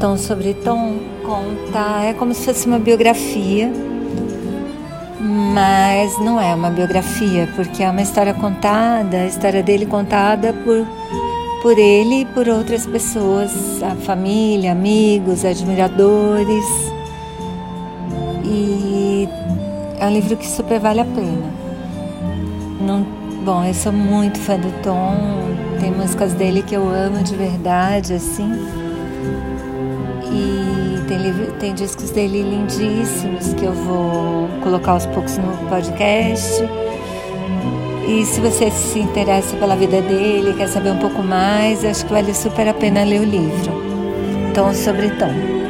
Tom sobre Tom conta, é como se fosse uma biografia, mas não é uma biografia, porque é uma história contada, a história dele contada por, por ele e por outras pessoas, a família, amigos, admiradores. E é um livro que super vale a pena. Não, bom, eu sou muito fã do Tom, tem músicas dele que eu amo de verdade, assim. E tem, tem discos dele lindíssimos que eu vou colocar aos poucos no podcast. E se você se interessa pela vida dele, quer saber um pouco mais, acho que vale super a pena ler o livro. Tom sobre Tom.